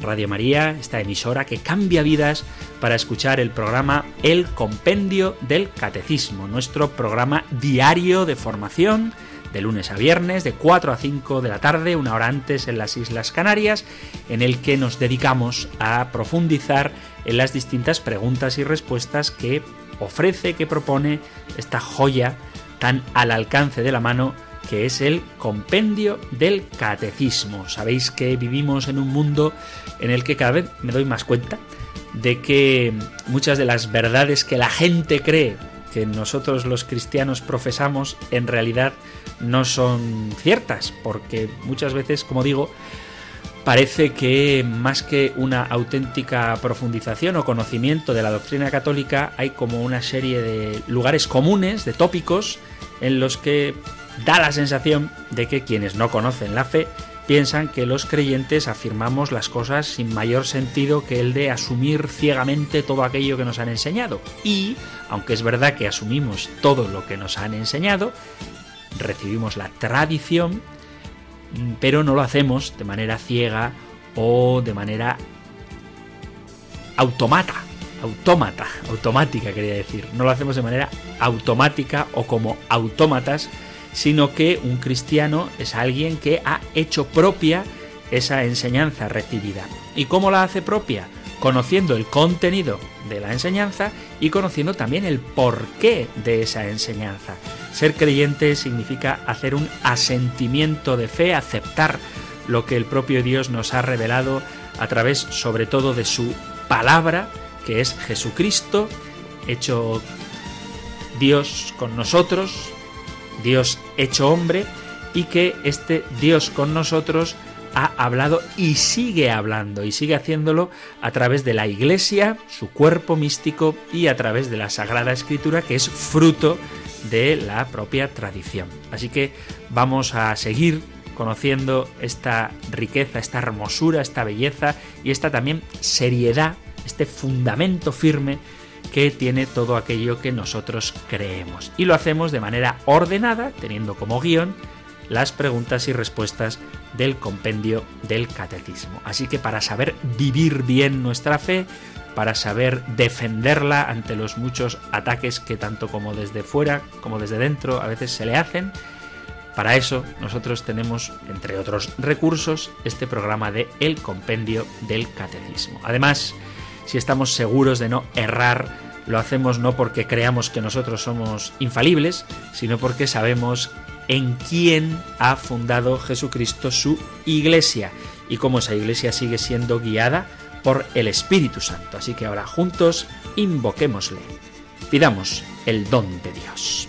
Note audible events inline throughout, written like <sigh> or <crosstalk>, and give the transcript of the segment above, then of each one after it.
Radio María, esta emisora que cambia vidas para escuchar el programa El Compendio del Catecismo, nuestro programa diario de formación de lunes a viernes, de 4 a 5 de la tarde, una hora antes en las Islas Canarias, en el que nos dedicamos a profundizar en las distintas preguntas y respuestas que ofrece, que propone esta joya tan al alcance de la mano que es el compendio del catecismo. Sabéis que vivimos en un mundo en el que cada vez me doy más cuenta de que muchas de las verdades que la gente cree que nosotros los cristianos profesamos en realidad no son ciertas, porque muchas veces, como digo, parece que más que una auténtica profundización o conocimiento de la doctrina católica, hay como una serie de lugares comunes, de tópicos, en los que da la sensación de que quienes no conocen la fe piensan que los creyentes afirmamos las cosas sin mayor sentido que el de asumir ciegamente todo aquello que nos han enseñado. Y, aunque es verdad que asumimos todo lo que nos han enseñado, recibimos la tradición, pero no lo hacemos de manera ciega o de manera automata, autómata, automática quería decir. No lo hacemos de manera automática o como autómatas, sino que un cristiano es alguien que ha hecho propia esa enseñanza recibida. ¿Y cómo la hace propia? Conociendo el contenido de la enseñanza y conociendo también el porqué de esa enseñanza. Ser creyente significa hacer un asentimiento de fe, aceptar lo que el propio Dios nos ha revelado a través sobre todo de su palabra, que es Jesucristo, hecho Dios con nosotros, Dios hecho hombre, y que este Dios con nosotros ha hablado y sigue hablando y sigue haciéndolo a través de la Iglesia, su cuerpo místico y a través de la Sagrada Escritura que es fruto de la propia tradición. Así que vamos a seguir conociendo esta riqueza, esta hermosura, esta belleza y esta también seriedad, este fundamento firme que tiene todo aquello que nosotros creemos. Y lo hacemos de manera ordenada, teniendo como guion las preguntas y respuestas del compendio del catecismo. Así que para saber vivir bien nuestra fe, para saber defenderla ante los muchos ataques que tanto como desde fuera como desde dentro a veces se le hacen, para eso nosotros tenemos, entre otros recursos, este programa de El Compendio del Catecismo. Además, si estamos seguros de no errar, lo hacemos no porque creamos que nosotros somos infalibles, sino porque sabemos en quién ha fundado Jesucristo su iglesia y cómo esa iglesia sigue siendo guiada por el Espíritu Santo. Así que ahora juntos invoquémosle, pidamos el don de Dios.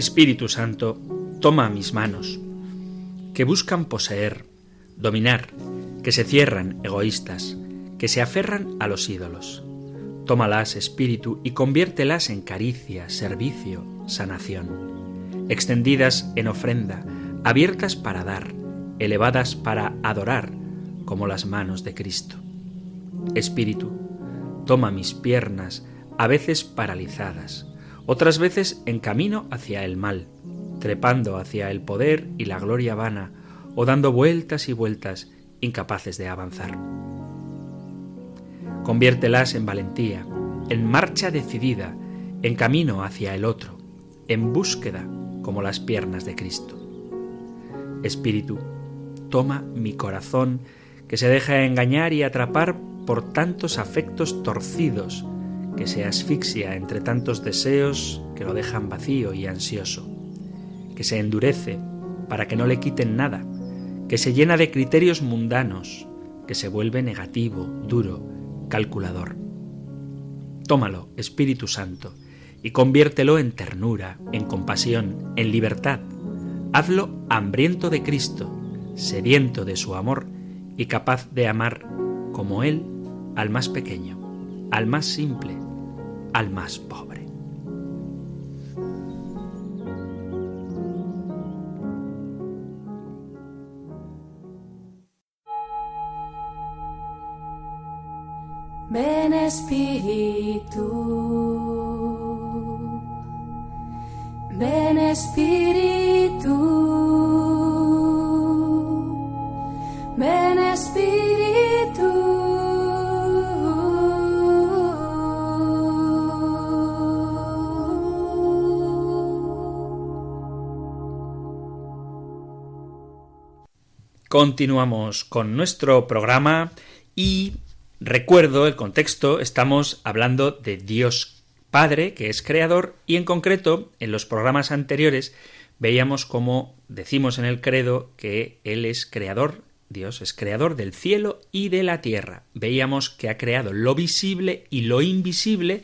Espíritu Santo, toma mis manos, que buscan poseer, dominar, que se cierran egoístas, que se aferran a los ídolos. Tómalas, Espíritu, y conviértelas en caricia, servicio, sanación. Extendidas en ofrenda, abiertas para dar, elevadas para adorar, como las manos de Cristo. Espíritu, toma mis piernas, a veces paralizadas, otras veces en camino hacia el mal, trepando hacia el poder y la gloria vana, o dando vueltas y vueltas, incapaces de avanzar. Conviértelas en valentía, en marcha decidida, en camino hacia el otro, en búsqueda como las piernas de Cristo. Espíritu. Toma mi corazón, que se deja engañar y atrapar por tantos afectos torcidos, que se asfixia entre tantos deseos que lo dejan vacío y ansioso, que se endurece para que no le quiten nada, que se llena de criterios mundanos, que se vuelve negativo, duro, calculador. Tómalo, Espíritu Santo, y conviértelo en ternura, en compasión, en libertad. Hazlo hambriento de Cristo, sediento de su amor y capaz de amar como Él al más pequeño, al más simple, al más pobre. Ven Espíritu, ven Espíritu, Continuamos con nuestro programa y recuerdo el contexto, estamos hablando de Dios Padre, que es creador, y en concreto, en los programas anteriores, veíamos como decimos en el credo que Él es creador, Dios es creador del cielo y de la tierra. Veíamos que ha creado lo visible y lo invisible,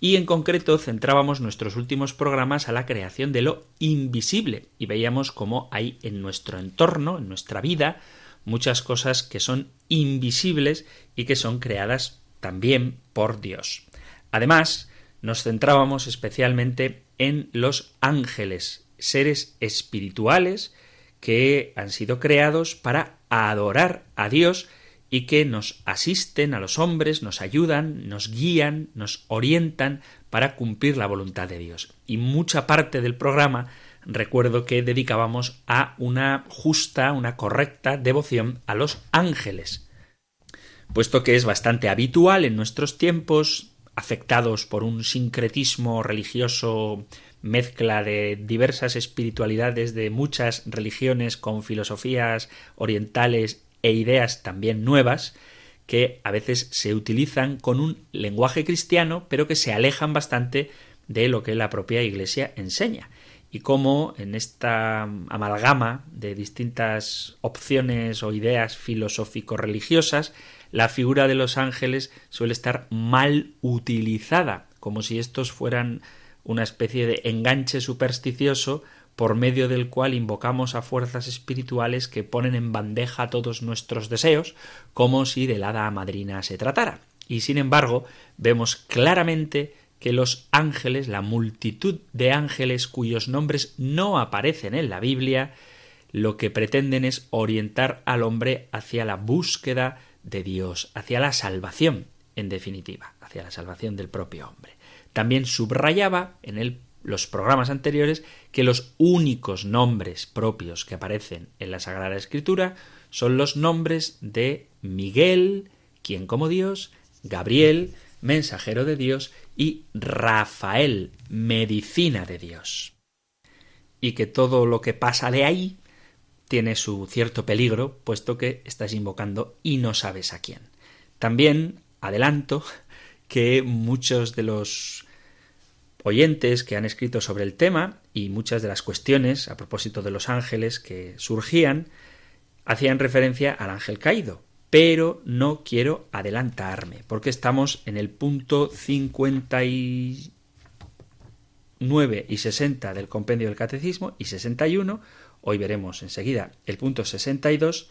y en concreto centrábamos nuestros últimos programas a la creación de lo invisible, y veíamos cómo hay en nuestro entorno, en nuestra vida, muchas cosas que son invisibles y que son creadas también por Dios. Además, nos centrábamos especialmente en los ángeles, seres espirituales que han sido creados para adorar a Dios y que nos asisten a los hombres, nos ayudan, nos guían, nos orientan para cumplir la voluntad de Dios. Y mucha parte del programa recuerdo que dedicábamos a una justa, una correcta devoción a los ángeles, puesto que es bastante habitual en nuestros tiempos, afectados por un sincretismo religioso mezcla de diversas espiritualidades de muchas religiones con filosofías orientales e ideas también nuevas, que a veces se utilizan con un lenguaje cristiano, pero que se alejan bastante de lo que la propia Iglesia enseña. Y cómo en esta amalgama de distintas opciones o ideas filosófico-religiosas, la figura de los ángeles suele estar mal utilizada, como si estos fueran una especie de enganche supersticioso por medio del cual invocamos a fuerzas espirituales que ponen en bandeja todos nuestros deseos, como si de la hada madrina se tratara. Y sin embargo, vemos claramente que los ángeles, la multitud de ángeles cuyos nombres no aparecen en la Biblia, lo que pretenden es orientar al hombre hacia la búsqueda de Dios, hacia la salvación, en definitiva, hacia la salvación del propio hombre. También subrayaba en el los programas anteriores que los únicos nombres propios que aparecen en la Sagrada Escritura son los nombres de Miguel, quien como Dios, Gabriel, mensajero de Dios, y Rafael, medicina de Dios. Y que todo lo que pasa de ahí tiene su cierto peligro, puesto que estás invocando y no sabes a quién. También adelanto que muchos de los oyentes que han escrito sobre el tema y muchas de las cuestiones a propósito de los ángeles que surgían hacían referencia al ángel caído. Pero no quiero adelantarme, porque estamos en el punto 59 y 60 del compendio del catecismo y 61. Hoy veremos enseguida el punto 62.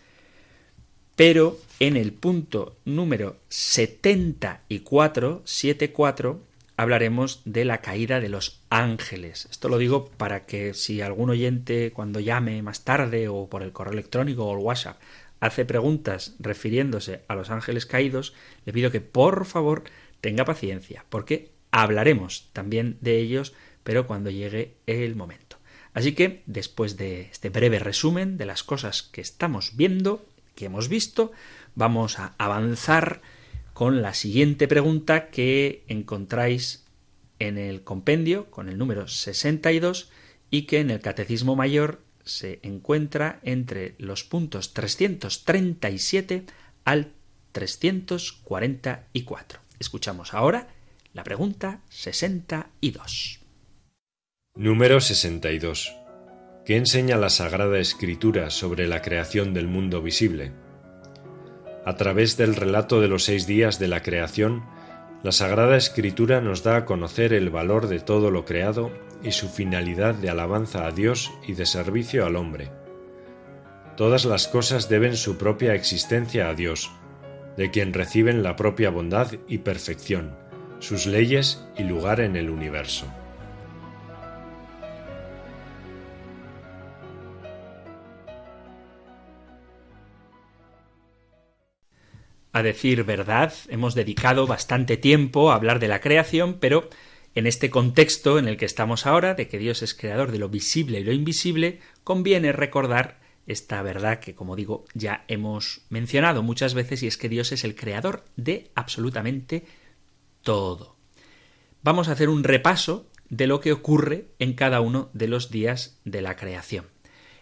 Pero en el punto número 74, 74, hablaremos de la caída de los ángeles. Esto lo digo para que si algún oyente cuando llame más tarde o por el correo electrónico o el WhatsApp hace preguntas refiriéndose a los ángeles caídos, le pido que por favor tenga paciencia, porque hablaremos también de ellos, pero cuando llegue el momento. Así que, después de este breve resumen de las cosas que estamos viendo, que hemos visto, vamos a avanzar con la siguiente pregunta que encontráis en el compendio con el número 62 y que en el Catecismo Mayor se encuentra entre los puntos 337 al 344. Escuchamos ahora la pregunta 62. Número 62. ¿Qué enseña la Sagrada Escritura sobre la creación del mundo visible? A través del relato de los seis días de la creación, la Sagrada Escritura nos da a conocer el valor de todo lo creado y su finalidad de alabanza a Dios y de servicio al hombre. Todas las cosas deben su propia existencia a Dios, de quien reciben la propia bondad y perfección, sus leyes y lugar en el universo. A decir verdad, hemos dedicado bastante tiempo a hablar de la creación, pero en este contexto en el que estamos ahora, de que Dios es creador de lo visible y lo invisible, conviene recordar esta verdad que, como digo, ya hemos mencionado muchas veces, y es que Dios es el creador de absolutamente todo. Vamos a hacer un repaso de lo que ocurre en cada uno de los días de la creación.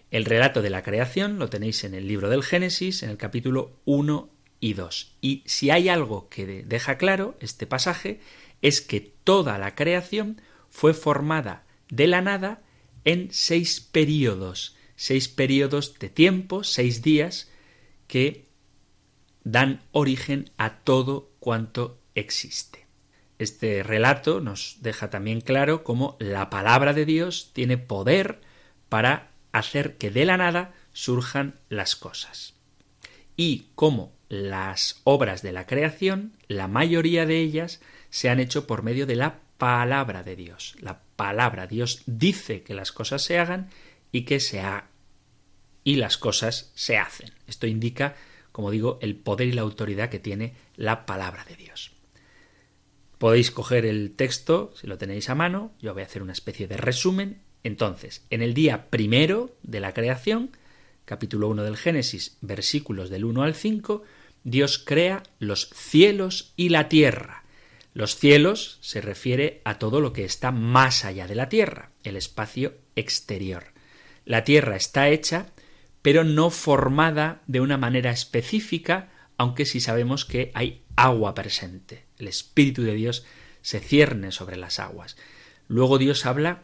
El relato de la creación lo tenéis en el libro del Génesis, en el capítulo 1 y 2. Y si hay algo que deja claro este pasaje, es que toda la creación fue formada de la nada en seis periodos, seis periodos de tiempo, seis días, que dan origen a todo cuanto existe. Este relato nos deja también claro cómo la palabra de Dios tiene poder para hacer que de la nada surjan las cosas. Y cómo las obras de la creación, la mayoría de ellas, se han hecho por medio de la palabra de Dios. La palabra, Dios dice que las cosas se hagan y que se hagan. Y las cosas se hacen. Esto indica, como digo, el poder y la autoridad que tiene la palabra de Dios. Podéis coger el texto, si lo tenéis a mano, yo voy a hacer una especie de resumen. Entonces, en el día primero de la creación, capítulo 1 del Génesis, versículos del 1 al 5, Dios crea los cielos y la tierra. Los cielos se refiere a todo lo que está más allá de la tierra, el espacio exterior. La tierra está hecha, pero no formada de una manera específica, aunque sí sabemos que hay agua presente. El Espíritu de Dios se cierne sobre las aguas. Luego Dios habla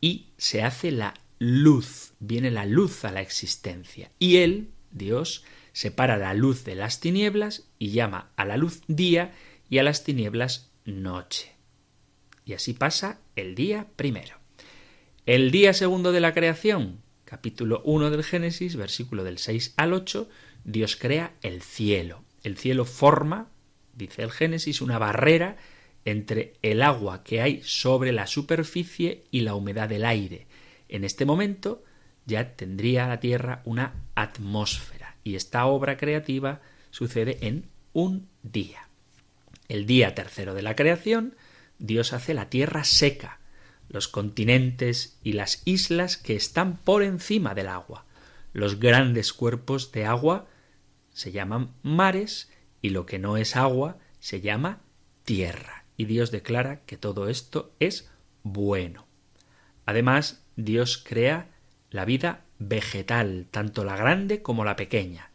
y se hace la luz, viene la luz a la existencia. Y Él, Dios, separa la luz de las tinieblas y llama a la luz día y a las tinieblas noche. Y así pasa el día primero. El día segundo de la creación, capítulo 1 del Génesis, versículo del 6 al 8, Dios crea el cielo. El cielo forma, dice el Génesis, una barrera entre el agua que hay sobre la superficie y la humedad del aire. En este momento ya tendría la Tierra una atmósfera y esta obra creativa sucede en un día. El día tercero de la creación, Dios hace la tierra seca, los continentes y las islas que están por encima del agua. Los grandes cuerpos de agua se llaman mares y lo que no es agua se llama tierra. Y Dios declara que todo esto es bueno. Además, Dios crea la vida vegetal, tanto la grande como la pequeña.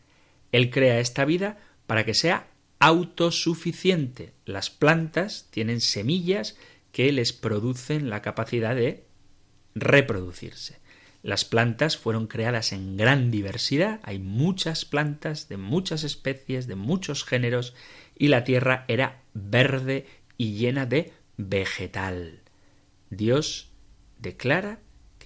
Él crea esta vida para que sea autosuficiente. Las plantas tienen semillas que les producen la capacidad de reproducirse. Las plantas fueron creadas en gran diversidad, hay muchas plantas de muchas especies, de muchos géneros, y la tierra era verde y llena de vegetal. Dios declara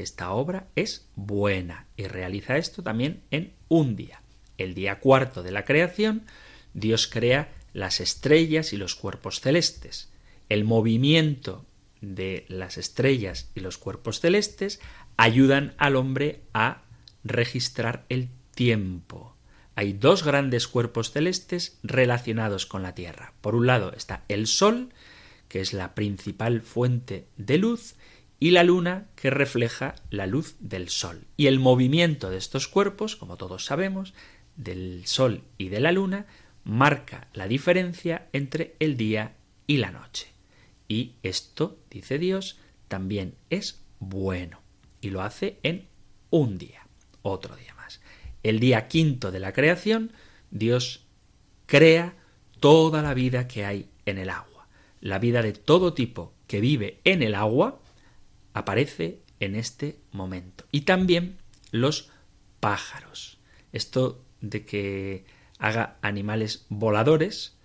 esta obra es buena y realiza esto también en un día. El día cuarto de la creación, Dios crea las estrellas y los cuerpos celestes. El movimiento de las estrellas y los cuerpos celestes ayudan al hombre a registrar el tiempo. Hay dos grandes cuerpos celestes relacionados con la Tierra. Por un lado está el Sol, que es la principal fuente de luz, y la luna que refleja la luz del sol. Y el movimiento de estos cuerpos, como todos sabemos, del sol y de la luna, marca la diferencia entre el día y la noche. Y esto, dice Dios, también es bueno. Y lo hace en un día, otro día más. El día quinto de la creación, Dios crea toda la vida que hay en el agua. La vida de todo tipo que vive en el agua aparece en este momento. Y también los pájaros. Esto de que haga animales voladores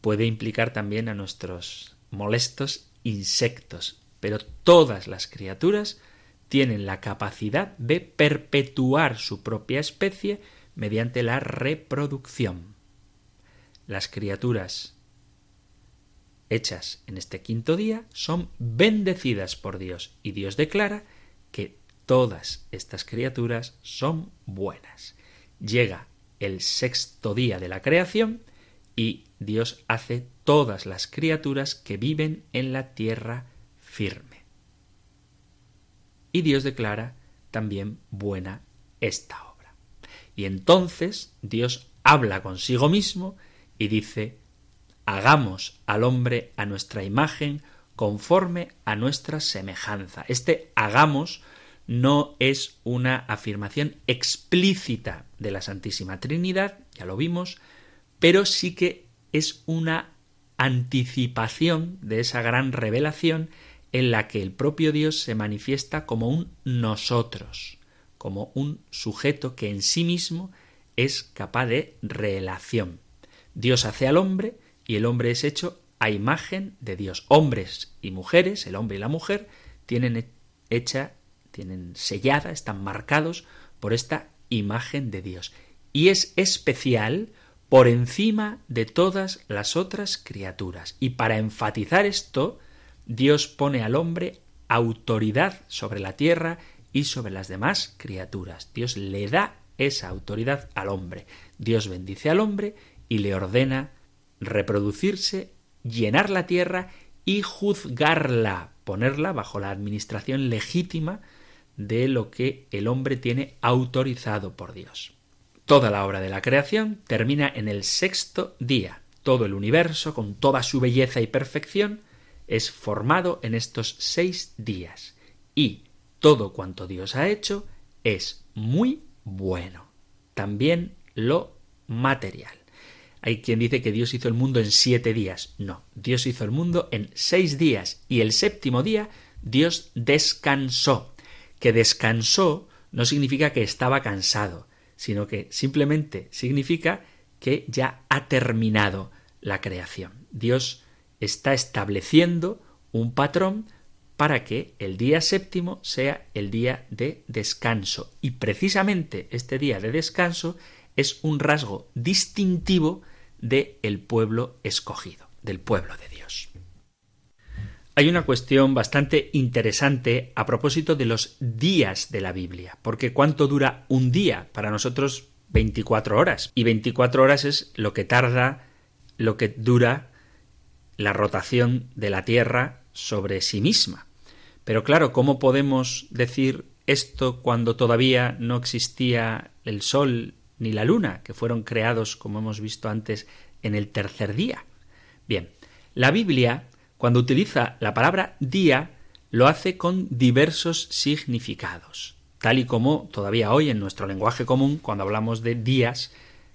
puede implicar también a nuestros molestos insectos, pero todas las criaturas tienen la capacidad de perpetuar su propia especie mediante la reproducción. Las criaturas hechas en este quinto día son bendecidas por Dios y Dios declara que todas estas criaturas son buenas. Llega el sexto día de la creación y Dios hace todas las criaturas que viven en la tierra firme. Y Dios declara también buena esta obra. Y entonces Dios habla consigo mismo y dice, hagamos al hombre a nuestra imagen conforme a nuestra semejanza. Este hagamos no es una afirmación explícita de la Santísima Trinidad, ya lo vimos, pero sí que es una anticipación de esa gran revelación en la que el propio Dios se manifiesta como un nosotros, como un sujeto que en sí mismo es capaz de relación. Dios hace al hombre y el hombre es hecho a imagen de Dios. Hombres y mujeres, el hombre y la mujer, tienen hecha, tienen sellada, están marcados por esta imagen de Dios. Y es especial por encima de todas las otras criaturas. Y para enfatizar esto, Dios pone al hombre autoridad sobre la tierra y sobre las demás criaturas. Dios le da esa autoridad al hombre. Dios bendice al hombre y le ordena reproducirse, llenar la tierra y juzgarla, ponerla bajo la administración legítima de lo que el hombre tiene autorizado por Dios. Toda la obra de la creación termina en el sexto día. Todo el universo, con toda su belleza y perfección, es formado en estos seis días. Y todo cuanto Dios ha hecho es muy bueno. También lo material. Hay quien dice que Dios hizo el mundo en siete días. No, Dios hizo el mundo en seis días y el séptimo día Dios descansó. Que descansó no significa que estaba cansado, sino que simplemente significa que ya ha terminado la creación. Dios está estableciendo un patrón para que el día séptimo sea el día de descanso. Y precisamente este día de descanso es un rasgo distintivo de el pueblo escogido, del pueblo de Dios. Hay una cuestión bastante interesante a propósito de los días de la Biblia, porque ¿cuánto dura un día? Para nosotros 24 horas, y 24 horas es lo que tarda, lo que dura la rotación de la Tierra sobre sí misma. Pero claro, ¿cómo podemos decir esto cuando todavía no existía el Sol ni la luna, que fueron creados, como hemos visto antes, en el tercer día. Bien, la Biblia, cuando utiliza la palabra día, lo hace con diversos significados, tal y como todavía hoy en nuestro lenguaje común, cuando hablamos de días,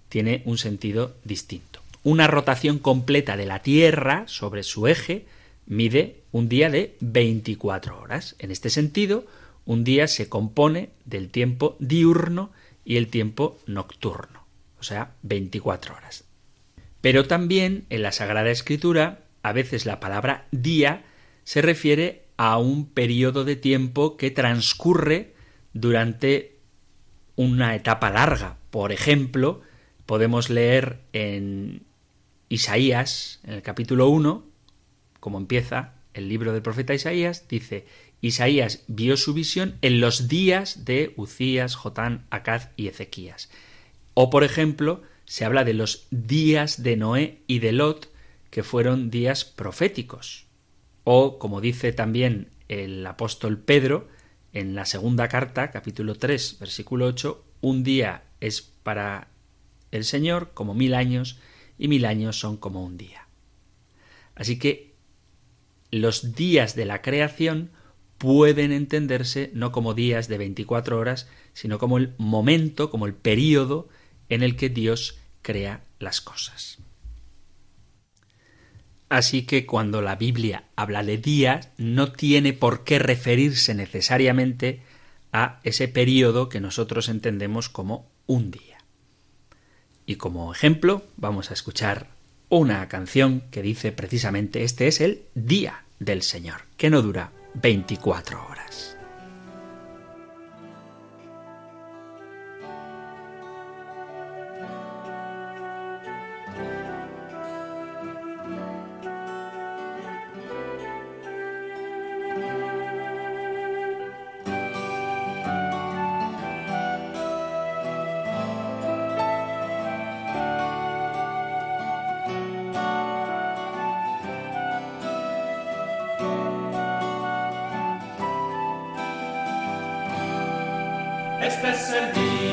tiene un sentido distinto. Una rotación completa de la Tierra sobre su eje mide un día de 24 horas. En este sentido, un día se compone del tiempo diurno y el tiempo nocturno, o sea, 24 horas. Pero también en la Sagrada Escritura, a veces la palabra día se refiere a un periodo de tiempo que transcurre durante una etapa larga. Por ejemplo, podemos leer en Isaías, en el capítulo 1, como empieza el libro del profeta Isaías, dice, Isaías vio su visión en los días de Ucías, Jotán, Acaz y Ezequías. O, por ejemplo, se habla de los días de Noé y de Lot, que fueron días proféticos. O, como dice también el apóstol Pedro, en la segunda carta, capítulo 3, versículo 8, un día es para el Señor como mil años, y mil años son como un día. Así que los días de la creación pueden entenderse no como días de 24 horas, sino como el momento, como el período en el que Dios crea las cosas. Así que cuando la Biblia habla de días, no tiene por qué referirse necesariamente a ese período que nosotros entendemos como un día. Y como ejemplo, vamos a escuchar una canción que dice precisamente este es el día del Señor, que no dura 24 horas. Este es el día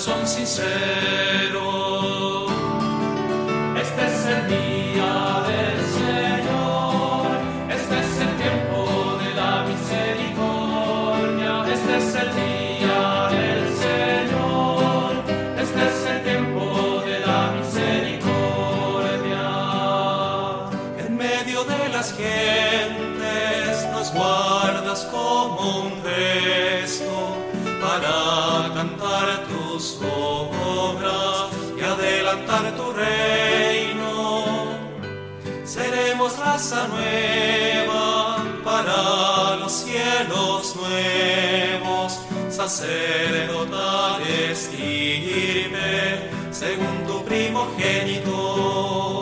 corazón sincero. Seremos raza nueva para los cielos nuevos, sacerdotales irme según tu primogénito.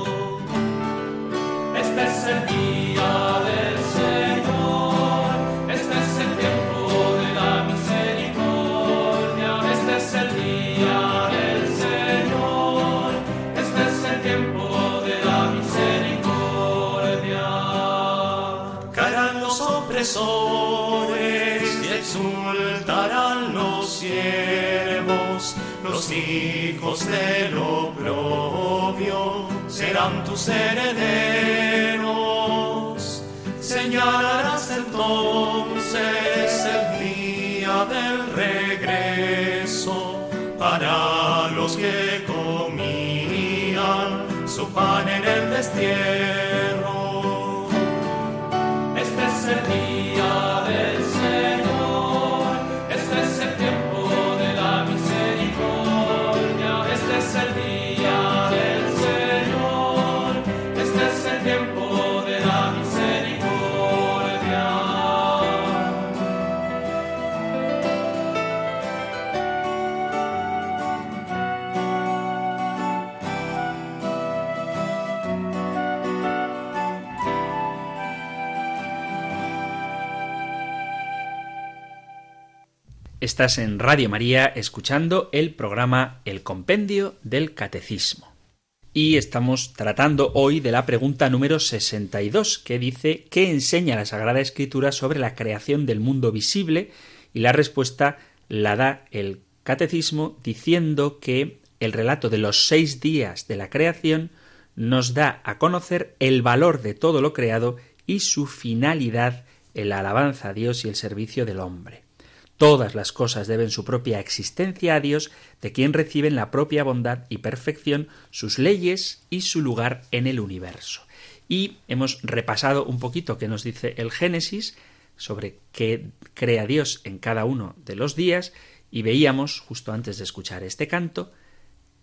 Hijos del oprobio serán tus herederos. Señalarás entonces el día del regreso para los que comían su pan en el destierro. Estás en Radio María escuchando el programa El Compendio del Catecismo. Y estamos tratando hoy de la pregunta número 62, que dice ¿qué enseña la Sagrada Escritura sobre la creación del mundo visible? Y la respuesta la da el Catecismo diciendo que el relato de los seis días de la creación nos da a conocer el valor de todo lo creado y su finalidad en la alabanza a Dios y el servicio del hombre. Todas las cosas deben su propia existencia a Dios, de quien reciben la propia bondad y perfección, sus leyes y su lugar en el universo. Y hemos repasado un poquito qué nos dice el Génesis sobre qué crea Dios en cada uno de los días y veíamos, justo antes de escuchar este canto,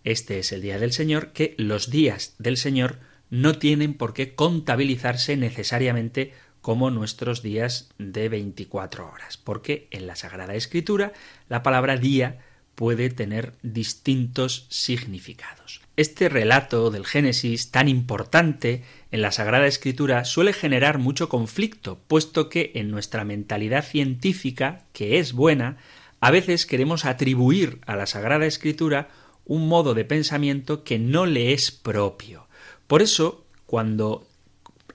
este es el día del Señor, que los días del Señor no tienen por qué contabilizarse necesariamente como nuestros días de 24 horas, porque en la Sagrada Escritura la palabra día puede tener distintos significados. Este relato del Génesis tan importante en la Sagrada Escritura suele generar mucho conflicto, puesto que en nuestra mentalidad científica, que es buena, a veces queremos atribuir a la Sagrada Escritura un modo de pensamiento que no le es propio. Por eso, cuando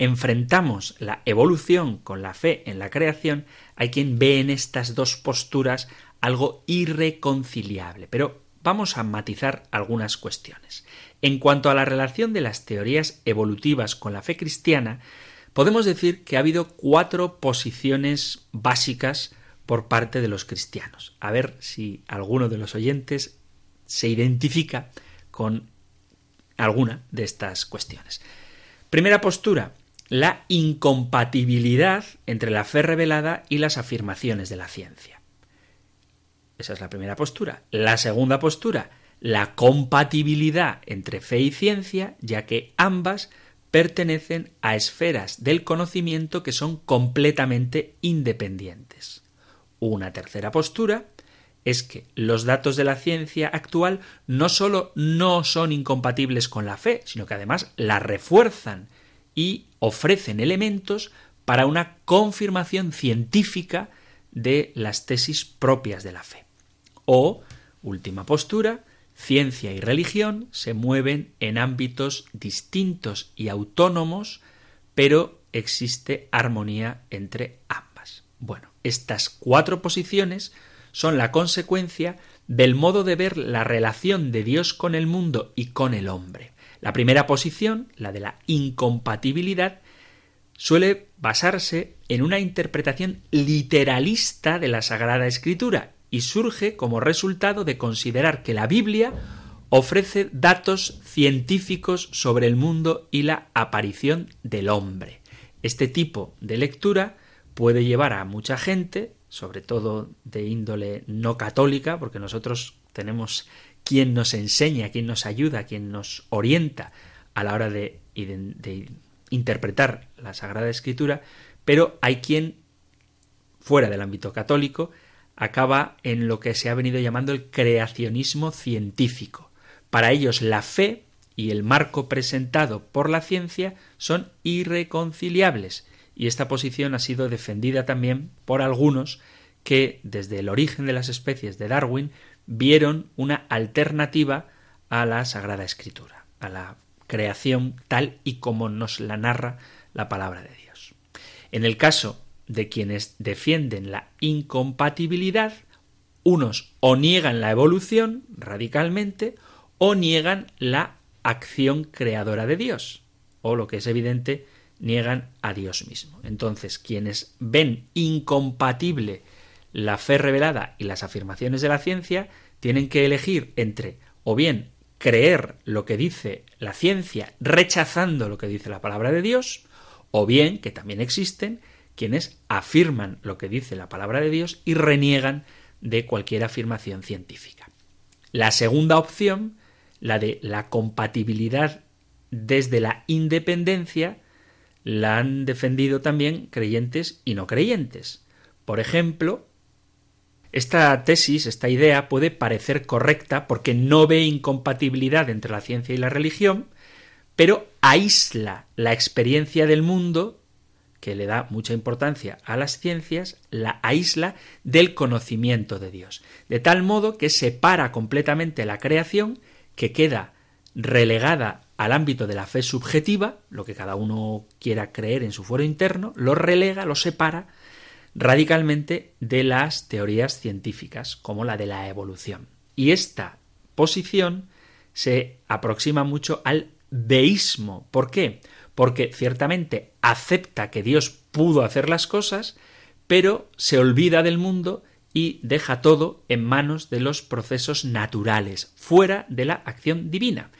enfrentamos la evolución con la fe en la creación, hay quien ve en estas dos posturas algo irreconciliable. Pero vamos a matizar algunas cuestiones. En cuanto a la relación de las teorías evolutivas con la fe cristiana, podemos decir que ha habido cuatro posiciones básicas por parte de los cristianos. A ver si alguno de los oyentes se identifica con alguna de estas cuestiones. Primera postura, la incompatibilidad entre la fe revelada y las afirmaciones de la ciencia. Esa es la primera postura. La segunda postura, la compatibilidad entre fe y ciencia, ya que ambas pertenecen a esferas del conocimiento que son completamente independientes. Una tercera postura es que los datos de la ciencia actual no solo no son incompatibles con la fe, sino que además la refuerzan y ofrecen elementos para una confirmación científica de las tesis propias de la fe. O, última postura, ciencia y religión se mueven en ámbitos distintos y autónomos, pero existe armonía entre ambas. Bueno, estas cuatro posiciones son la consecuencia del modo de ver la relación de Dios con el mundo y con el hombre. La primera posición, la de la incompatibilidad, suele basarse en una interpretación literalista de la Sagrada Escritura y surge como resultado de considerar que la Biblia ofrece datos científicos sobre el mundo y la aparición del hombre. Este tipo de lectura puede llevar a mucha gente, sobre todo de índole no católica, porque nosotros tenemos quien nos enseña, quien nos ayuda, quien nos orienta a la hora de, de interpretar la Sagrada Escritura, pero hay quien, fuera del ámbito católico, acaba en lo que se ha venido llamando el creacionismo científico. Para ellos la fe y el marco presentado por la ciencia son irreconciliables y esta posición ha sido defendida también por algunos que desde el origen de las especies de Darwin vieron una alternativa a la Sagrada Escritura, a la creación tal y como nos la narra la palabra de Dios. En el caso de quienes defienden la incompatibilidad, unos o niegan la evolución radicalmente o niegan la acción creadora de Dios, o lo que es evidente, niegan a Dios mismo. Entonces, quienes ven incompatible la fe revelada y las afirmaciones de la ciencia, tienen que elegir entre o bien creer lo que dice la ciencia rechazando lo que dice la palabra de Dios, o bien, que también existen, quienes afirman lo que dice la palabra de Dios y reniegan de cualquier afirmación científica. La segunda opción, la de la compatibilidad desde la independencia, la han defendido también creyentes y no creyentes. Por ejemplo, esta tesis, esta idea puede parecer correcta porque no ve incompatibilidad entre la ciencia y la religión, pero aísla la experiencia del mundo que le da mucha importancia a las ciencias, la aísla del conocimiento de Dios, de tal modo que separa completamente la creación, que queda relegada al ámbito de la fe subjetiva, lo que cada uno quiera creer en su foro interno, lo relega, lo separa radicalmente de las teorías científicas, como la de la evolución. Y esta posición se aproxima mucho al deísmo. ¿Por qué? Porque ciertamente acepta que Dios pudo hacer las cosas, pero se olvida del mundo y deja todo en manos de los procesos naturales, fuera de la acción divina.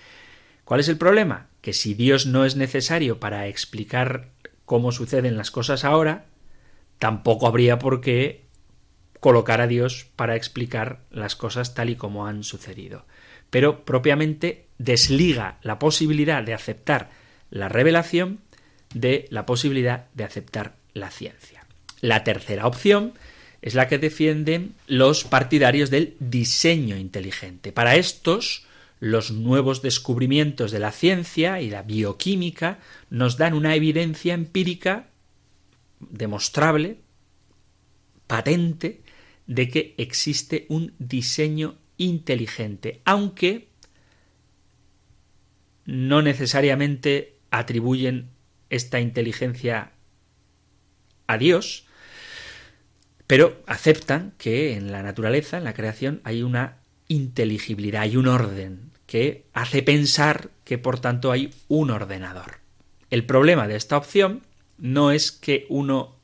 ¿Cuál es el problema? Que si Dios no es necesario para explicar cómo suceden las cosas ahora, tampoco habría por qué colocar a Dios para explicar las cosas tal y como han sucedido. Pero propiamente desliga la posibilidad de aceptar la revelación de la posibilidad de aceptar la ciencia. La tercera opción es la que defienden los partidarios del diseño inteligente. Para estos, los nuevos descubrimientos de la ciencia y la bioquímica nos dan una evidencia empírica demostrable, patente, de que existe un diseño inteligente, aunque no necesariamente atribuyen esta inteligencia a Dios, pero aceptan que en la naturaleza, en la creación, hay una inteligibilidad, hay un orden que hace pensar que por tanto hay un ordenador. El problema de esta opción no es que uno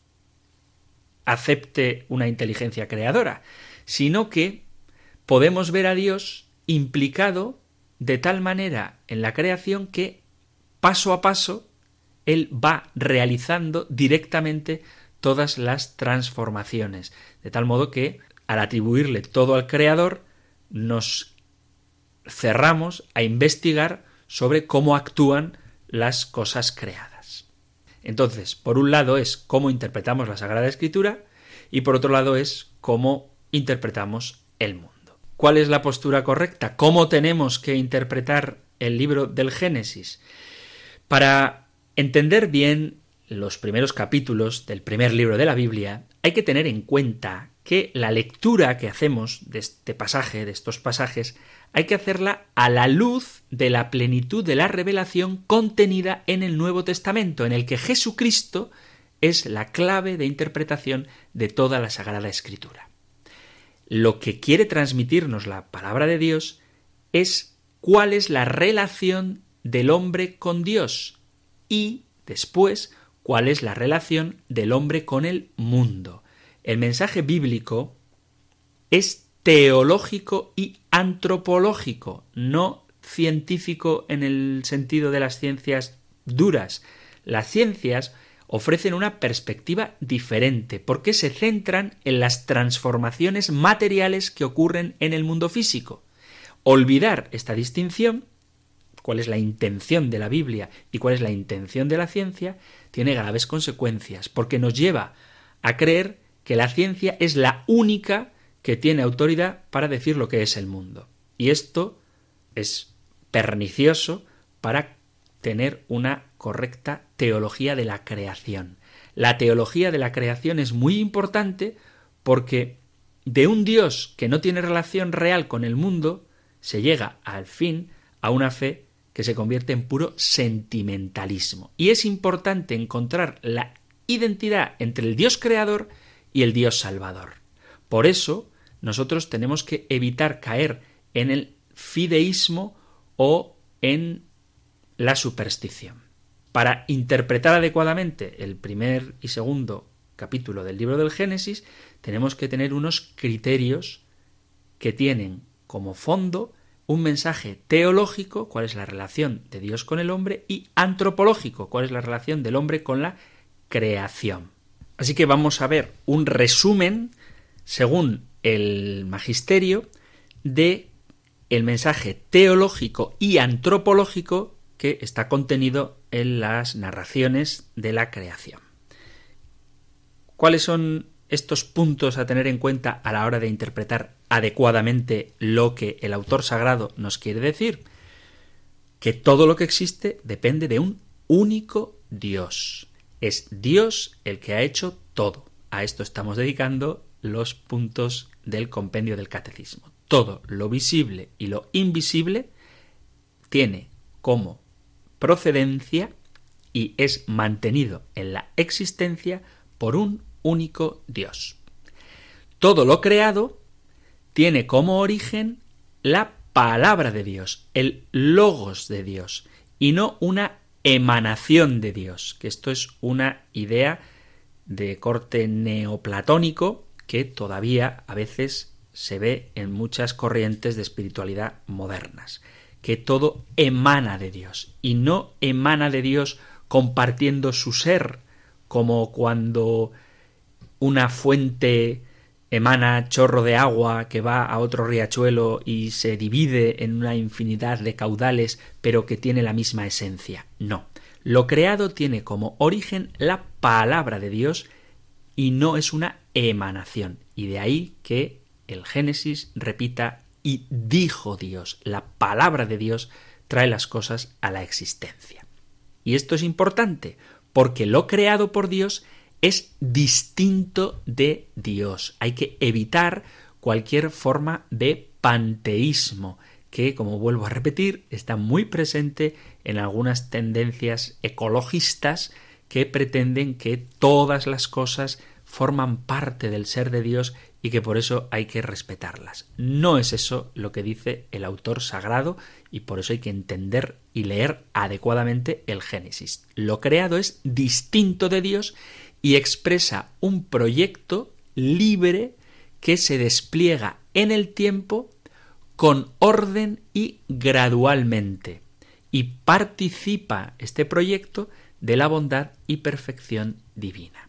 acepte una inteligencia creadora, sino que podemos ver a Dios implicado de tal manera en la creación que paso a paso Él va realizando directamente todas las transformaciones, de tal modo que al atribuirle todo al Creador nos cerramos a investigar sobre cómo actúan las cosas creadas. Entonces, por un lado es cómo interpretamos la Sagrada Escritura y por otro lado es cómo interpretamos el mundo. ¿Cuál es la postura correcta? ¿Cómo tenemos que interpretar el libro del Génesis? Para entender bien los primeros capítulos del primer libro de la Biblia, hay que tener en cuenta que la lectura que hacemos de este pasaje, de estos pasajes, hay que hacerla a la luz de la plenitud de la revelación contenida en el Nuevo Testamento, en el que Jesucristo es la clave de interpretación de toda la Sagrada Escritura lo que quiere transmitirnos la palabra de Dios es cuál es la relación del hombre con Dios y después cuál es la relación del hombre con el mundo. El mensaje bíblico es teológico y antropológico, no científico en el sentido de las ciencias duras. Las ciencias ofrecen una perspectiva diferente, porque se centran en las transformaciones materiales que ocurren en el mundo físico. Olvidar esta distinción, cuál es la intención de la Biblia y cuál es la intención de la ciencia, tiene graves consecuencias, porque nos lleva a creer que la ciencia es la única que tiene autoridad para decir lo que es el mundo. Y esto es pernicioso para tener una correcta teología de la creación. La teología de la creación es muy importante porque de un Dios que no tiene relación real con el mundo, se llega al fin a una fe que se convierte en puro sentimentalismo. Y es importante encontrar la identidad entre el Dios creador y el Dios salvador. Por eso, nosotros tenemos que evitar caer en el fideísmo o en la superstición. Para interpretar adecuadamente el primer y segundo capítulo del libro del Génesis, tenemos que tener unos criterios que tienen como fondo un mensaje teológico, cuál es la relación de Dios con el hombre, y antropológico, cuál es la relación del hombre con la creación. Así que vamos a ver un resumen, según el magisterio, de el mensaje teológico y antropológico que está contenido en las narraciones de la creación. ¿Cuáles son estos puntos a tener en cuenta a la hora de interpretar adecuadamente lo que el autor sagrado nos quiere decir? Que todo lo que existe depende de un único Dios. Es Dios el que ha hecho todo. A esto estamos dedicando los puntos del compendio del catecismo. Todo lo visible y lo invisible tiene como procedencia y es mantenido en la existencia por un único Dios. Todo lo creado tiene como origen la palabra de Dios, el logos de Dios, y no una emanación de Dios, que esto es una idea de corte neoplatónico que todavía a veces se ve en muchas corrientes de espiritualidad modernas que todo emana de Dios y no emana de Dios compartiendo su ser, como cuando una fuente emana chorro de agua que va a otro riachuelo y se divide en una infinidad de caudales, pero que tiene la misma esencia. No. Lo creado tiene como origen la palabra de Dios y no es una emanación. Y de ahí que el Génesis repita y dijo Dios. La palabra de Dios trae las cosas a la existencia. Y esto es importante porque lo creado por Dios es distinto de Dios. Hay que evitar cualquier forma de panteísmo que, como vuelvo a repetir, está muy presente en algunas tendencias ecologistas que pretenden que todas las cosas forman parte del ser de Dios y que por eso hay que respetarlas. No es eso lo que dice el autor sagrado y por eso hay que entender y leer adecuadamente el Génesis. Lo creado es distinto de Dios y expresa un proyecto libre que se despliega en el tiempo con orden y gradualmente y participa este proyecto de la bondad y perfección divina.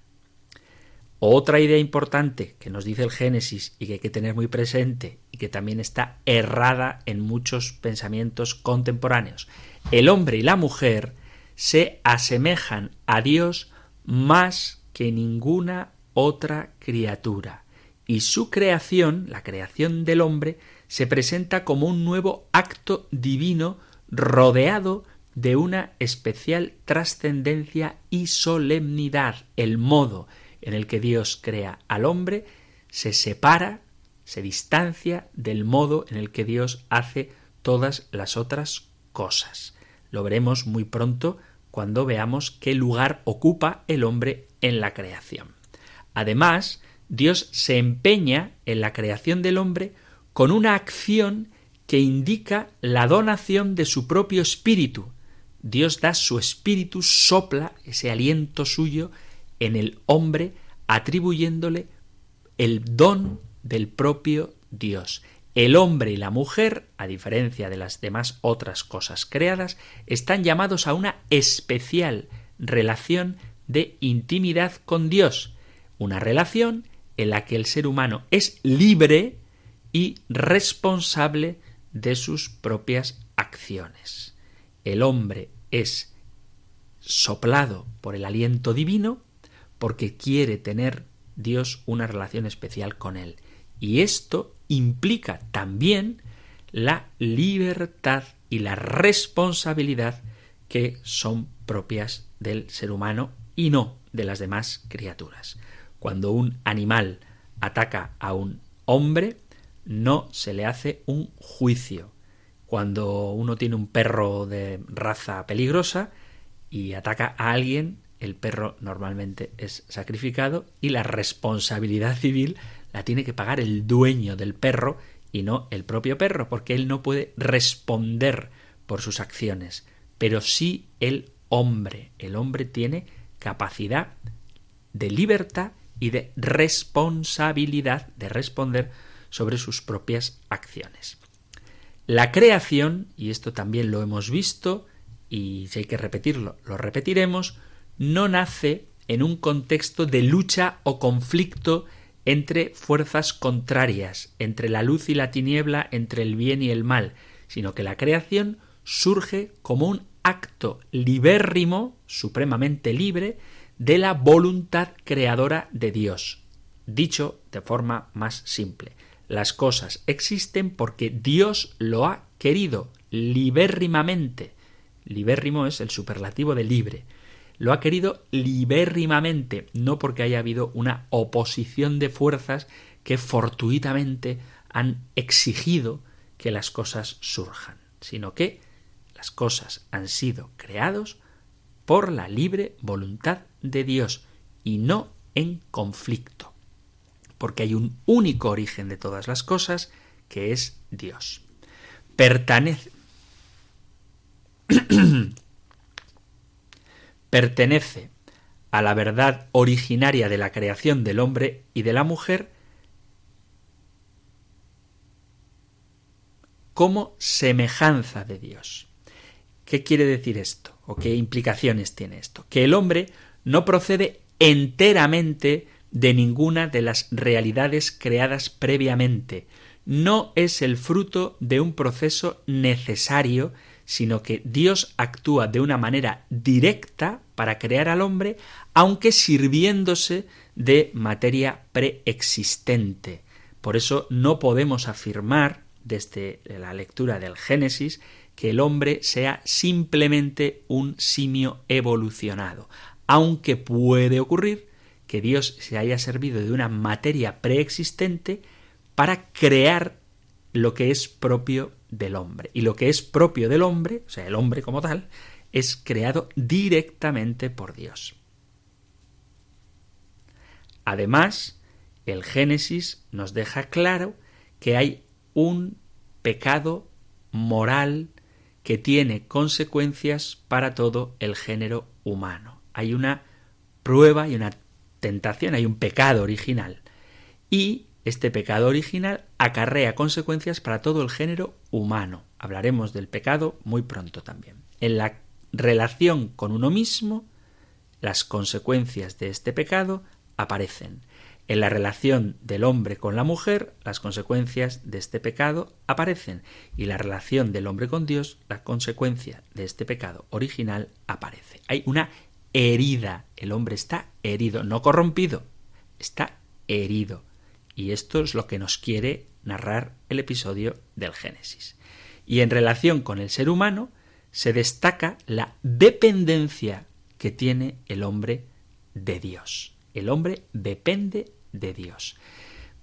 Otra idea importante que nos dice el Génesis y que hay que tener muy presente y que también está errada en muchos pensamientos contemporáneos. El hombre y la mujer se asemejan a Dios más que ninguna otra criatura. Y su creación, la creación del hombre, se presenta como un nuevo acto divino rodeado de una especial trascendencia y solemnidad. El modo en el que Dios crea al hombre se separa, se distancia del modo en el que Dios hace todas las otras cosas. Lo veremos muy pronto cuando veamos qué lugar ocupa el hombre en la creación. Además, Dios se empeña en la creación del hombre con una acción que indica la donación de su propio espíritu. Dios da su espíritu, sopla ese aliento suyo en el hombre, atribuyéndole el don del propio Dios. El hombre y la mujer, a diferencia de las demás otras cosas creadas, están llamados a una especial relación de intimidad con Dios, una relación en la que el ser humano es libre y responsable de sus propias acciones. El hombre es soplado por el aliento divino porque quiere tener Dios una relación especial con él. Y esto implica también la libertad y la responsabilidad que son propias del ser humano y no de las demás criaturas. Cuando un animal ataca a un hombre, no se le hace un juicio. Cuando uno tiene un perro de raza peligrosa y ataca a alguien, el perro normalmente es sacrificado y la responsabilidad <laughs> civil la tiene que pagar el dueño del perro y no el propio perro, porque él no puede responder por sus acciones, pero sí el hombre. El hombre tiene capacidad de libertad y de responsabilidad de responder sobre sus propias acciones. La creación, y esto también lo hemos visto, y si hay que repetirlo, lo repetiremos, no nace en un contexto de lucha o conflicto entre fuerzas contrarias, entre la luz y la tiniebla, entre el bien y el mal, sino que la creación surge como un acto libérrimo, supremamente libre, de la voluntad creadora de Dios. Dicho de forma más simple, las cosas existen porque Dios lo ha querido libérrimamente. Libérrimo es el superlativo de libre. Lo ha querido libérrimamente, no porque haya habido una oposición de fuerzas que fortuitamente han exigido que las cosas surjan, sino que las cosas han sido creados por la libre voluntad de Dios y no en conflicto porque hay un único origen de todas las cosas, que es Dios. Pertenece, <clears throat> <coughs> pertenece a la verdad originaria de la creación del hombre y de la mujer como semejanza de Dios. ¿Qué quiere decir esto? ¿O qué implicaciones tiene esto? Que el hombre no procede enteramente de ninguna de las realidades creadas previamente. No es el fruto de un proceso necesario, sino que Dios actúa de una manera directa para crear al hombre, aunque sirviéndose de materia preexistente. Por eso no podemos afirmar, desde la lectura del Génesis, que el hombre sea simplemente un simio evolucionado, aunque puede ocurrir que Dios se haya servido de una materia preexistente para crear lo que es propio del hombre. Y lo que es propio del hombre, o sea, el hombre como tal, es creado directamente por Dios. Además, el Génesis nos deja claro que hay un pecado moral que tiene consecuencias para todo el género humano. Hay una prueba y una tentación, hay un pecado original. Y este pecado original acarrea consecuencias para todo el género humano. Hablaremos del pecado muy pronto también. En la relación con uno mismo, las consecuencias de este pecado aparecen. En la relación del hombre con la mujer, las consecuencias de este pecado aparecen. Y la relación del hombre con Dios, la consecuencia de este pecado original aparece. Hay una herida. El hombre está herido, no corrompido, está herido. Y esto es lo que nos quiere narrar el episodio del Génesis. Y en relación con el ser humano, se destaca la dependencia que tiene el hombre de Dios. El hombre depende de Dios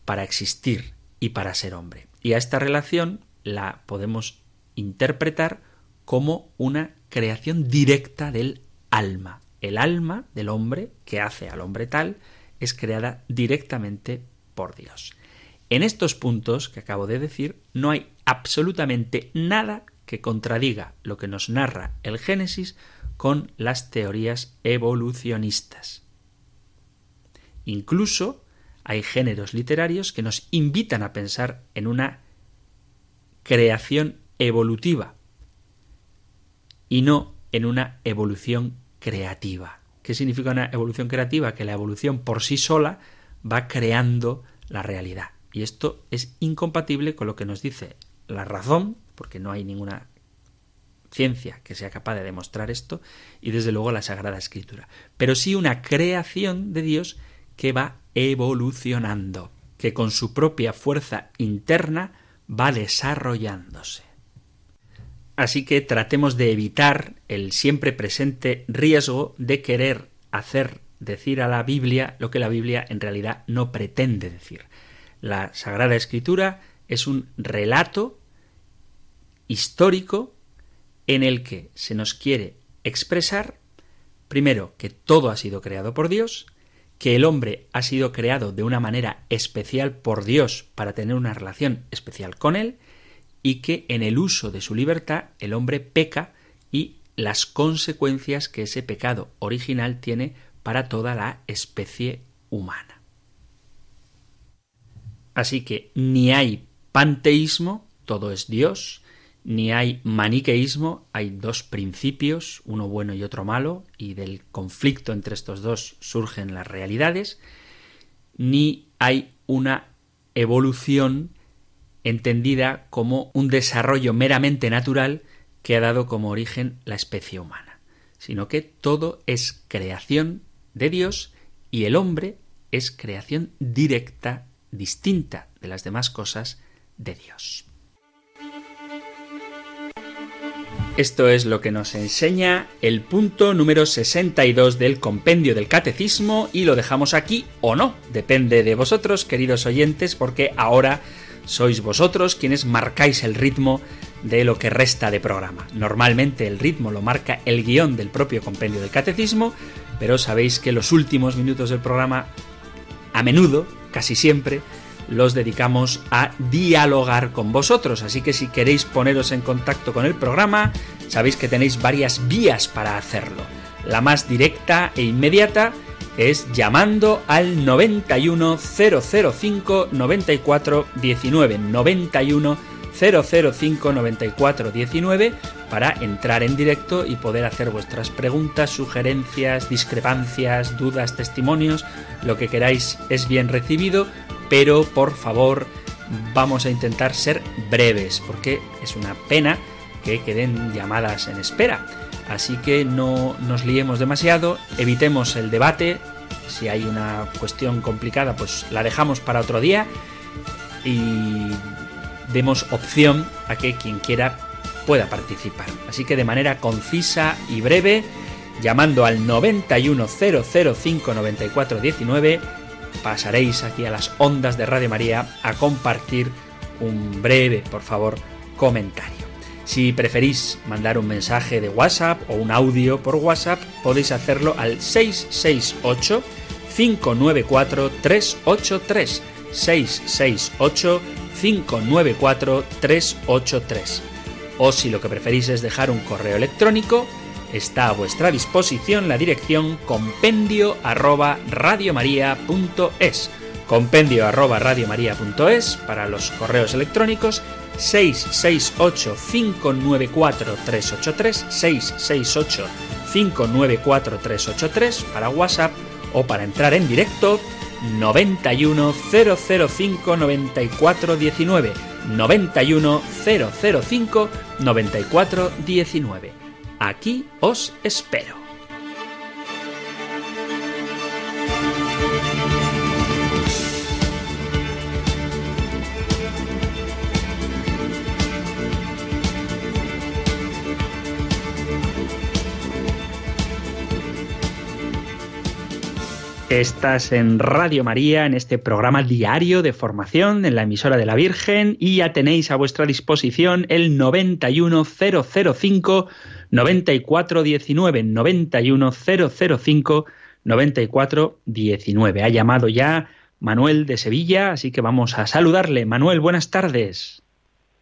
para existir y para ser hombre. Y a esta relación la podemos interpretar como una creación directa del alma. El alma del hombre, que hace al hombre tal, es creada directamente por Dios. En estos puntos que acabo de decir no hay absolutamente nada que contradiga lo que nos narra el Génesis con las teorías evolucionistas. Incluso hay géneros literarios que nos invitan a pensar en una creación evolutiva y no en una evolución creativa. ¿Qué significa una evolución creativa? Que la evolución por sí sola va creando la realidad. Y esto es incompatible con lo que nos dice la razón, porque no hay ninguna ciencia que sea capaz de demostrar esto, y desde luego la Sagrada Escritura. Pero sí una creación de Dios que va evolucionando, que con su propia fuerza interna va desarrollándose. Así que tratemos de evitar el siempre presente riesgo de querer hacer decir a la Biblia lo que la Biblia en realidad no pretende decir. La Sagrada Escritura es un relato histórico en el que se nos quiere expresar, primero, que todo ha sido creado por Dios, que el hombre ha sido creado de una manera especial por Dios para tener una relación especial con Él, y que en el uso de su libertad el hombre peca y las consecuencias que ese pecado original tiene para toda la especie humana. Así que ni hay panteísmo, todo es Dios, ni hay maniqueísmo, hay dos principios, uno bueno y otro malo, y del conflicto entre estos dos surgen las realidades, ni hay una evolución entendida como un desarrollo meramente natural que ha dado como origen la especie humana, sino que todo es creación de Dios y el hombre es creación directa, distinta de las demás cosas de Dios. Esto es lo que nos enseña el punto número 62 del compendio del catecismo y lo dejamos aquí o no. Depende de vosotros, queridos oyentes, porque ahora sois vosotros quienes marcáis el ritmo de lo que resta de programa. Normalmente el ritmo lo marca el guion del propio compendio del catecismo, pero sabéis que los últimos minutos del programa, a menudo, casi siempre, los dedicamos a dialogar con vosotros. Así que si queréis poneros en contacto con el programa, sabéis que tenéis varias vías para hacerlo. La más directa e inmediata es llamando al 91 005 94 19 91 005 94 19 para entrar en directo y poder hacer vuestras preguntas, sugerencias, discrepancias, dudas, testimonios, lo que queráis es bien recibido pero por favor vamos a intentar ser breves, porque es una pena que queden llamadas en espera. Así que no nos liemos demasiado, evitemos el debate. Si hay una cuestión complicada, pues la dejamos para otro día y demos opción a que quien quiera pueda participar. Así que de manera concisa y breve, llamando al 910059419, pasaréis aquí a las ondas de Radio María a compartir un breve, por favor, comentario. Si preferís mandar un mensaje de WhatsApp o un audio por WhatsApp, podéis hacerlo al 668 594 383 668 594 383. O si lo que preferís es dejar un correo electrónico, está a vuestra disposición la dirección compendio arroba radiomaria.es. Compendio arroba radiomaria.es para los correos electrónicos 668 594 383 668 594 383 para WhatsApp o para entrar en directo 91 005 94 19 91 005 94 19. Aquí os espero. Estás en Radio María, en este programa diario de formación en la emisora de la Virgen y ya tenéis a vuestra disposición el 91005 9419 91005 9419. Ha llamado ya Manuel de Sevilla, así que vamos a saludarle. Manuel, buenas tardes.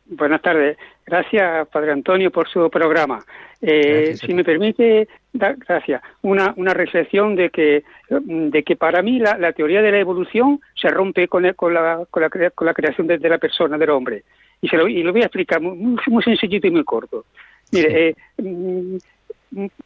Buenas tardes. Gracias, Padre Antonio, por su programa. Eh, Gracias si me permite, da- gracias, una, una reflexión de que, de que para mí la, la teoría de la evolución se rompe con, el- con, la, con, la, con la creación de, de la persona, del hombre. Y, se lo, y lo voy a explicar muy, muy, sencillito y muy corto. Mire, eh, mm,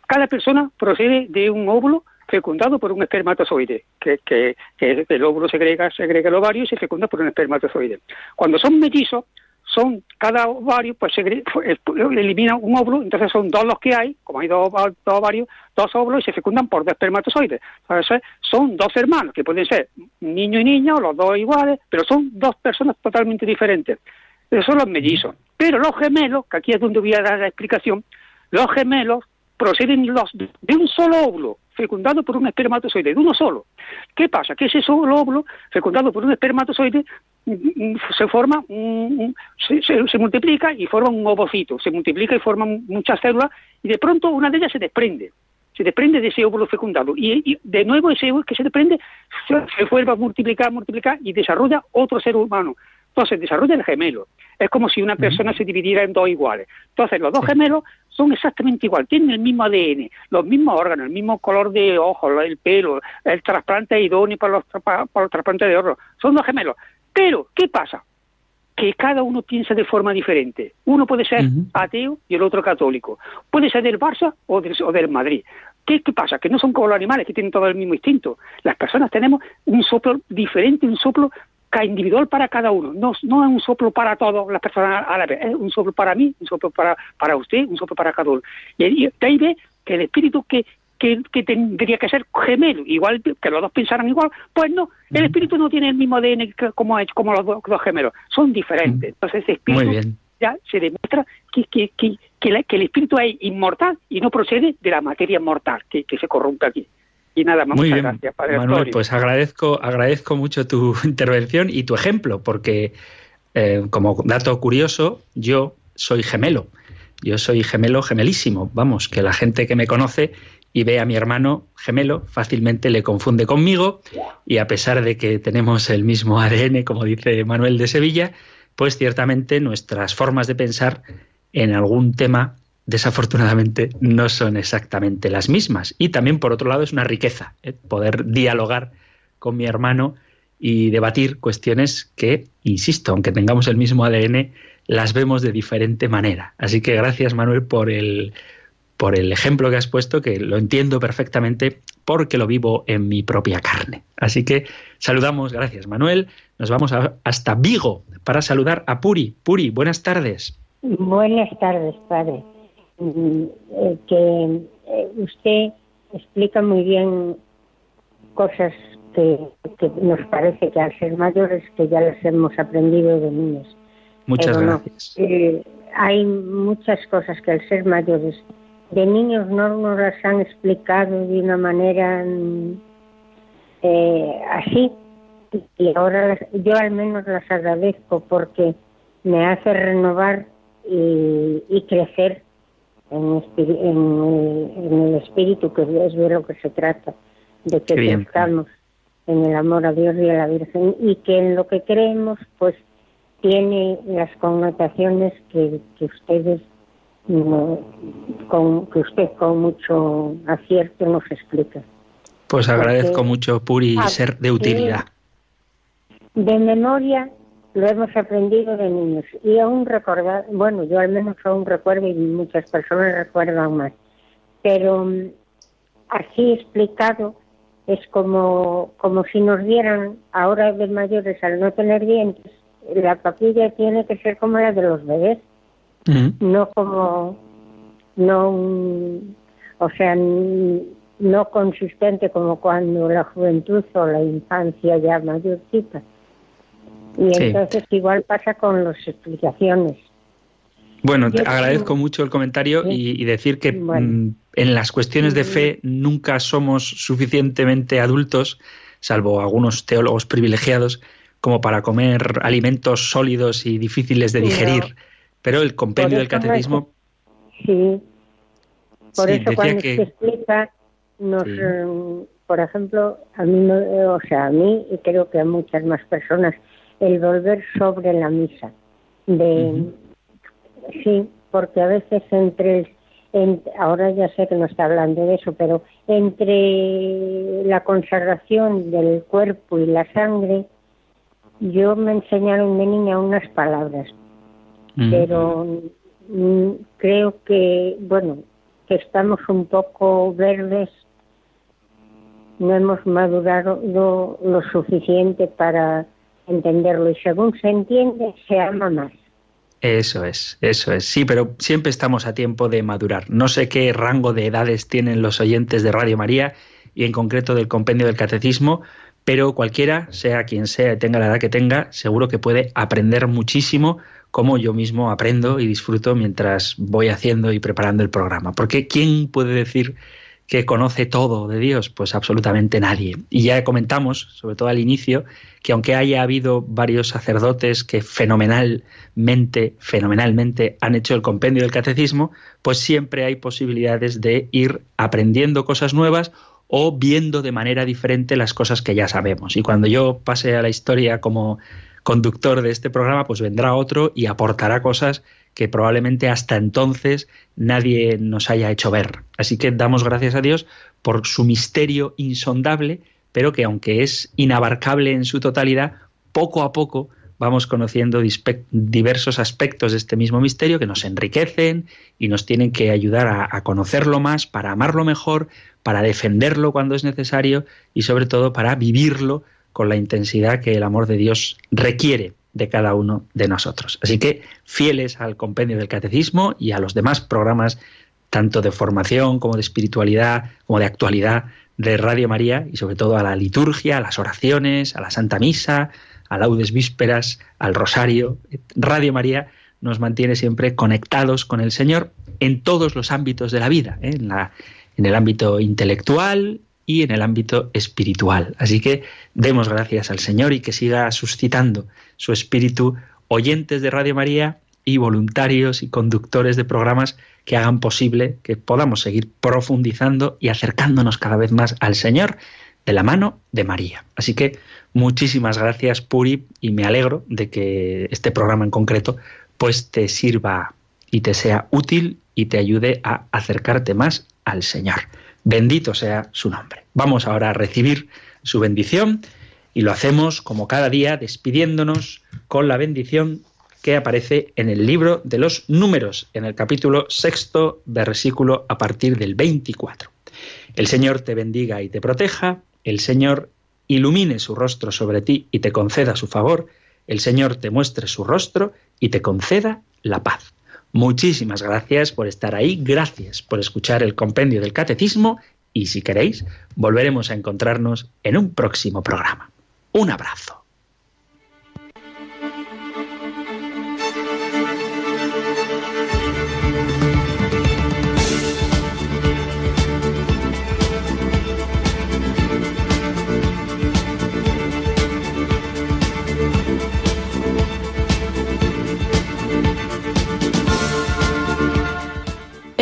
cada persona procede de un óvulo fecundado por un espermatozoide, que, que, que el óvulo segrega, segrega el ovario y se fecunda por un espermatozoide. Cuando son mellizos, son cada ovario pues pues, elimina un óvulo, entonces son dos los que hay, como hay dos, dos ovarios, dos óvulos y se fecundan por dos espermatozoides. Entonces son dos hermanos, que pueden ser niño y niña, o los dos iguales, pero son dos personas totalmente diferentes. Esos son los mellizos. Pero los gemelos, que aquí es donde voy a dar la explicación, los gemelos proceden de un solo óvulo, fecundado por un espermatozoide, de uno solo. ¿Qué pasa? Que ese solo óvulo, fecundado por un espermatozoide, se forma, un- se, se- se multiplica y forma un ovocito, se multiplica y forma muchas células y de pronto una de ellas se desprende, se desprende de ese óvulo fecundado y, y de nuevo ese óvulo que se desprende se, se vuelve a multiplicar, multiplicar y desarrolla otro ser humano. Entonces desarrolla el gemelo. Es como si una persona se dividiera en dos iguales. Entonces los dos gemelos son exactamente igual, tienen el mismo ADN, los mismos órganos, el mismo color de ojos, el pelo, el trasplante idóneo para los, para, para los trasplantes de órganos. Son dos gemelos. Pero, ¿qué pasa? Que cada uno piensa de forma diferente. Uno puede ser ateo y el otro católico. Puede ser del Barça o del, o del Madrid. ¿Qué, ¿Qué pasa? Que no son como los animales que tienen todo el mismo instinto. Las personas tenemos un soplo diferente, un soplo individual para cada uno. No, no es un soplo para todas las personas a la vez. Es un soplo para mí, un soplo para, para usted, un soplo para cada uno. Y ahí ve que el espíritu que, que, que tendría que ser gemelo, igual que los dos pensaran igual, pues no, el espíritu no tiene el mismo ADN que- como, como los dos, dos gemelos, son diferentes. Entonces ese espíritu ya se demuestra que, que, que, que, la- que el espíritu es inmortal y no procede de la materia mortal que, que se corrompe aquí. Y nada más, Muy muchas bien, gracias, Padre Manuel, Antonio. pues agradezco, agradezco mucho tu <laughs> intervención y tu ejemplo, porque eh, como dato curioso, yo soy gemelo. Yo soy gemelo gemelísimo. Vamos, que la gente que me conoce y ve a mi hermano gemelo fácilmente le confunde conmigo y a pesar de que tenemos el mismo <laughs> ADN, como dice Manuel de Sevilla, pues ciertamente nuestras formas de pensar en algún tema desafortunadamente no son exactamente las mismas. Y también, por otro lado, es una riqueza ¿eh? poder dialogar con mi hermano y debatir cuestiones que, insisto, aunque tengamos el mismo ADN, las vemos de diferente manera. Así que gracias, Manuel, por el, por el ejemplo que has puesto, que lo entiendo perfectamente porque lo vivo en mi propia carne. Así que saludamos, gracias, Manuel. Nos vamos a- hasta Vigo para saludar a Puri. Puri, buenas tardes. Buenas tardes, padre. Mm, eh, que eh, usted explica muy bien cosas que, que nos parece que al ser mayores que ya las hemos aprendido de niños. Muchas Pero no, gracias. eh, hay muchas cosas que al ser mayores de niños no nos las han explicado de una manera mm, eh, así. Y ahora las- yo al menos las agradezco porque me hace renovar y, y crecer en, espiri- en el, en el espíritu que es de lo que se trata de que crezcamos en el amor a Dios y a la Virgen. Y que en lo que creemos pues tiene las connotaciones que, que ustedes con, que usted con mucho acierto nos explica. Pues agradezco porque- mucho, Puri, Ah, ser de utilidad. De memoria lo hemos aprendido de niños y aún recordar, bueno, yo al menos aún recuerdo y muchas personas recuerdan más, pero mm, así explicado es como, como si nos dieran ahora de mayores al no tener dientes, la papilla tiene que ser como la de los bebés, No como, no, o sea, no consistente como cuando la juventud o la infancia ya mayorcita. Y Sí. entonces igual pasa con las explicaciones. Bueno, te agradezco mucho el comentario y, y decir que Bueno. mm, en las cuestiones de fe nunca somos suficientemente adultos, salvo algunos teólogos privilegiados, como para comer alimentos sólidos y difíciles de digerir. Pero el compendio del es- catecismo Sí, por sí, eso cuando que se explica, nos, Sí. eh, por ejemplo, a mí, no- eh, o sea, a mí y creo que a muchas más personas, el volver sobre la misa. De, Sí, porque a veces entre, el- ahora ya sé que no está hablando de eso, pero entre la consagración del cuerpo y la sangre, yo me enseñaron de niña unas palabras mm, pero mm, creo que, bueno, que estamos un poco verdes, no hemos madurado lo, lo suficiente para entenderlo y según se entiende, se ama más. Eso es, eso es. Sí, pero siempre estamos a tiempo de madurar. No sé qué rango de edades tienen los oyentes de Radio María y en concreto del compendio del catecismo, pero cualquiera, sea quien sea tenga la edad que tenga, seguro que puede aprender muchísimo como yo mismo aprendo y disfruto mientras voy haciendo y preparando el programa. Porque ¿quién puede decir que conoce todo de Dios? Pues absolutamente nadie. Y ya comentamos, sobre todo al inicio, que aunque haya habido varios sacerdotes que fenomenalmente, fenomenalmente han hecho el compendio del catecismo, pues siempre hay posibilidades de ir aprendiendo cosas nuevas o viendo de manera diferente las cosas que ya sabemos. Y cuando yo pase a la historia como conductor de este programa, pues vendrá otro y aportará cosas que probablemente hasta entonces nadie nos haya hecho ver. Así que damos gracias a Dios por su misterio insondable, pero que aunque es inabarcable en su totalidad, poco a poco vamos conociendo diversos aspectos de este mismo misterio que nos enriquecen y nos tienen que ayudar a conocerlo más, para amarlo mejor, para defenderlo cuando es necesario y sobre todo para vivirlo con la intensidad que el amor de Dios requiere de cada uno de nosotros. Así que fieles al compendio del catecismo y a los demás programas, tanto de formación como de espiritualidad, como de actualidad de Radio María y sobre todo a la liturgia, a las oraciones, a la Santa Misa, a laudes vísperas, al rosario. Radio María nos mantiene siempre conectados con el Señor en todos los ámbitos de la vida, ¿eh? en, la, en el ámbito intelectual y en el ámbito espiritual. Así que demos gracias al Señor y que siga suscitando su espíritu oyentes de Radio María y voluntarios y conductores de programas que hagan posible que podamos seguir profundizando y acercándonos cada vez más al Señor de la mano de María. Así que muchísimas gracias Puri y me alegro de que este programa en concreto pues te sirva y te sea útil y te ayude a acercarte más al Señor. Bendito sea su nombre. Vamos ahora a recibir su bendición y lo hacemos como cada día despidiéndonos con la bendición que aparece en el libro de los números, en el capítulo sexto, versículo a partir del 24. El Señor te bendiga y te proteja, el Señor ilumine su rostro sobre ti y te conceda su favor, el Señor te muestre su rostro y te conceda la paz. Muchísimas gracias por estar ahí, gracias por escuchar el compendio del catecismo y si queréis, volveremos a encontrarnos en un próximo programa. Un abrazo.